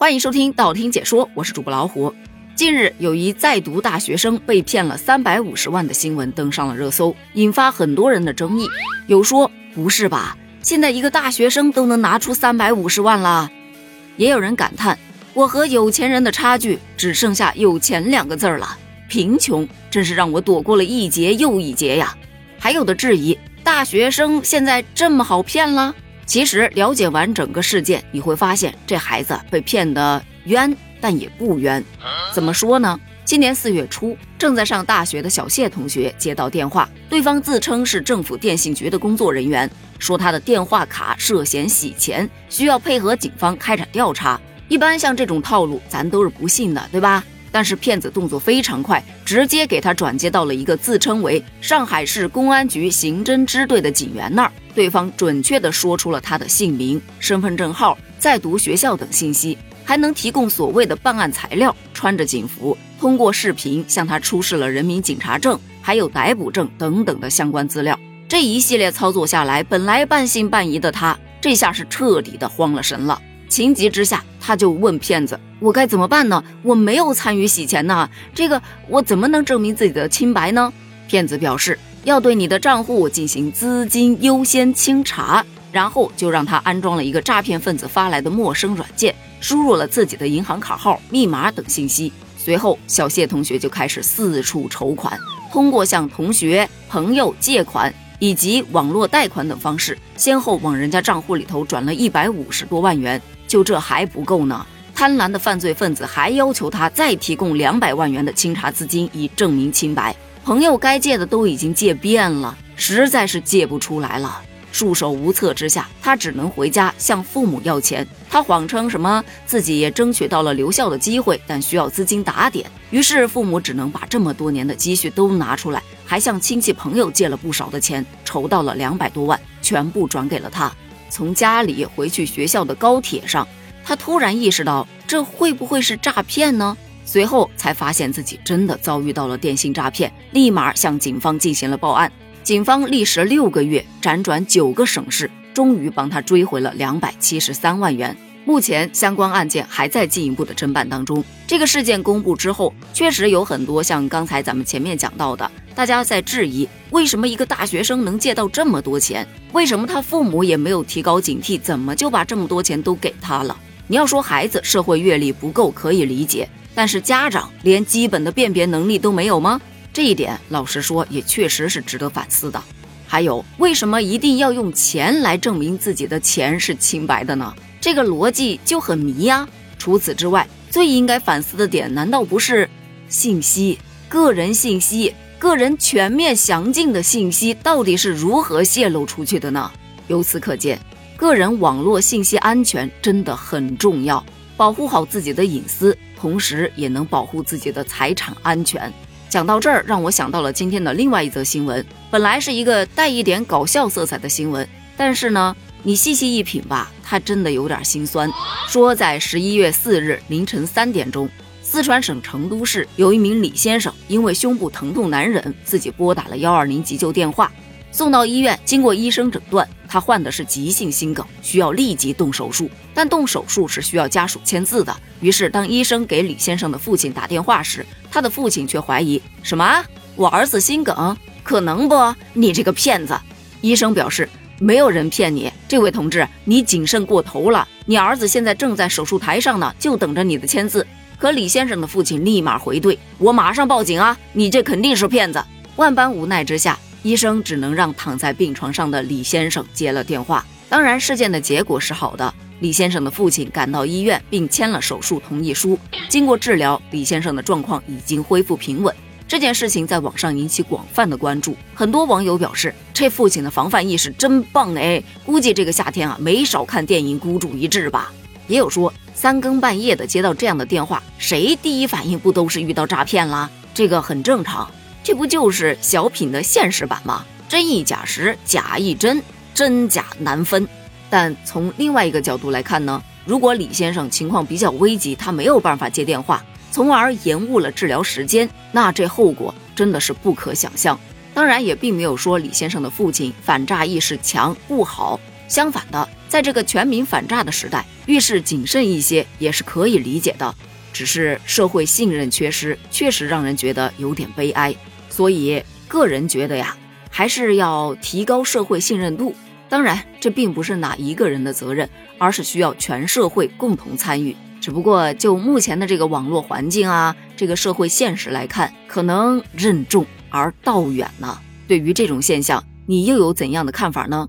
欢迎收听道听解说，我是主播老虎。近日，有一在读大学生被骗了三百五十万的新闻登上了热搜，引发很多人的争议。有说不是吧，现在一个大学生都能拿出三百五十万了，也有人感叹我和有钱人的差距只剩下有钱两个字儿了，贫穷真是让我躲过了一劫又一劫呀。还有的质疑大学生现在这么好骗了。其实了解完整个事件，你会发现这孩子被骗的冤，但也不冤。怎么说呢？今年四月初，正在上大学的小谢同学接到电话，对方自称是政府电信局的工作人员，说他的电话卡涉嫌洗钱，需要配合警方开展调查。一般像这种套路，咱都是不信的，对吧？但是骗子动作非常快，直接给他转接到了一个自称为上海市公安局刑侦支队的警员那儿。对方准确地说出了他的姓名、身份证号、在读学校等信息，还能提供所谓的办案材料。穿着警服，通过视频向他出示了人民警察证、还有逮捕证等等的相关资料。这一系列操作下来，本来半信半疑的他，这下是彻底的慌了神了。情急之下，他就问骗子：“我该怎么办呢？我没有参与洗钱呐，这个我怎么能证明自己的清白呢？”骗子表示要对你的账户进行资金优先清查，然后就让他安装了一个诈骗分子发来的陌生软件，输入了自己的银行卡号、密码等信息。随后，小谢同学就开始四处筹款，通过向同学、朋友借款。以及网络贷款等方式，先后往人家账户里头转了一百五十多万元。就这还不够呢，贪婪的犯罪分子还要求他再提供两百万元的清查资金，以证明清白。朋友该借的都已经借遍了，实在是借不出来了。束手无策之下，他只能回家向父母要钱。他谎称什么自己也争取到了留校的机会，但需要资金打点。于是父母只能把这么多年的积蓄都拿出来，还向亲戚朋友借了不少的钱，筹到了两百多万，全部转给了他。从家里回去学校的高铁上，他突然意识到这会不会是诈骗呢？随后才发现自己真的遭遇到了电信诈骗，立马向警方进行了报案。警方历时六个月，辗转九个省市，终于帮他追回了两百七十三万元。目前相关案件还在进一步的侦办当中。这个事件公布之后，确实有很多像刚才咱们前面讲到的，大家在质疑为什么一个大学生能借到这么多钱？为什么他父母也没有提高警惕？怎么就把这么多钱都给他了？你要说孩子社会阅历不够可以理解，但是家长连基本的辨别能力都没有吗？这一点，老实说，也确实是值得反思的。还有，为什么一定要用钱来证明自己的钱是清白的呢？这个逻辑就很迷呀。除此之外，最应该反思的点，难道不是信息、个人信息、个人全面详尽的信息到底是如何泄露出去的呢？由此可见，个人网络信息安全真的很重要，保护好自己的隐私，同时也能保护自己的财产安全。讲到这儿，让我想到了今天的另外一则新闻。本来是一个带一点搞笑色彩的新闻，但是呢，你细细一品吧，它真的有点心酸。说在十一月四日凌晨三点钟，四川省成都市有一名李先生，因为胸部疼痛难忍，自己拨打了幺二零急救电话。送到医院，经过医生诊断，他患的是急性心梗，需要立即动手术。但动手术是需要家属签字的。于是，当医生给李先生的父亲打电话时，他的父亲却怀疑：“什么？我儿子心梗？可能不？你这个骗子！”医生表示：“没有人骗你，这位同志，你谨慎过头了。你儿子现在正在手术台上呢，就等着你的签字。”可李先生的父亲立马回怼：“我马上报警啊！你这肯定是骗子！”万般无奈之下。医生只能让躺在病床上的李先生接了电话。当然，事件的结果是好的。李先生的父亲赶到医院，并签了手术同意书。经过治疗，李先生的状况已经恢复平稳。这件事情在网上引起广泛的关注。很多网友表示，这父亲的防范意识真棒哎！估计这个夏天啊，没少看电影《孤注一掷》吧？也有说，三更半夜的接到这样的电话，谁第一反应不都是遇到诈骗啦？这个很正常。这不就是小品的现实版吗？真亦假时，假亦真，真假难分。但从另外一个角度来看呢，如果李先生情况比较危急，他没有办法接电话，从而延误了治疗时间，那这后果真的是不可想象。当然，也并没有说李先生的父亲反诈意识强不好。相反的，在这个全民反诈的时代，遇事谨慎一些也是可以理解的。只是社会信任缺失，确实让人觉得有点悲哀。所以，个人觉得呀，还是要提高社会信任度。当然，这并不是哪一个人的责任，而是需要全社会共同参与。只不过就目前的这个网络环境啊，这个社会现实来看，可能任重而道远呢。对于这种现象，你又有怎样的看法呢？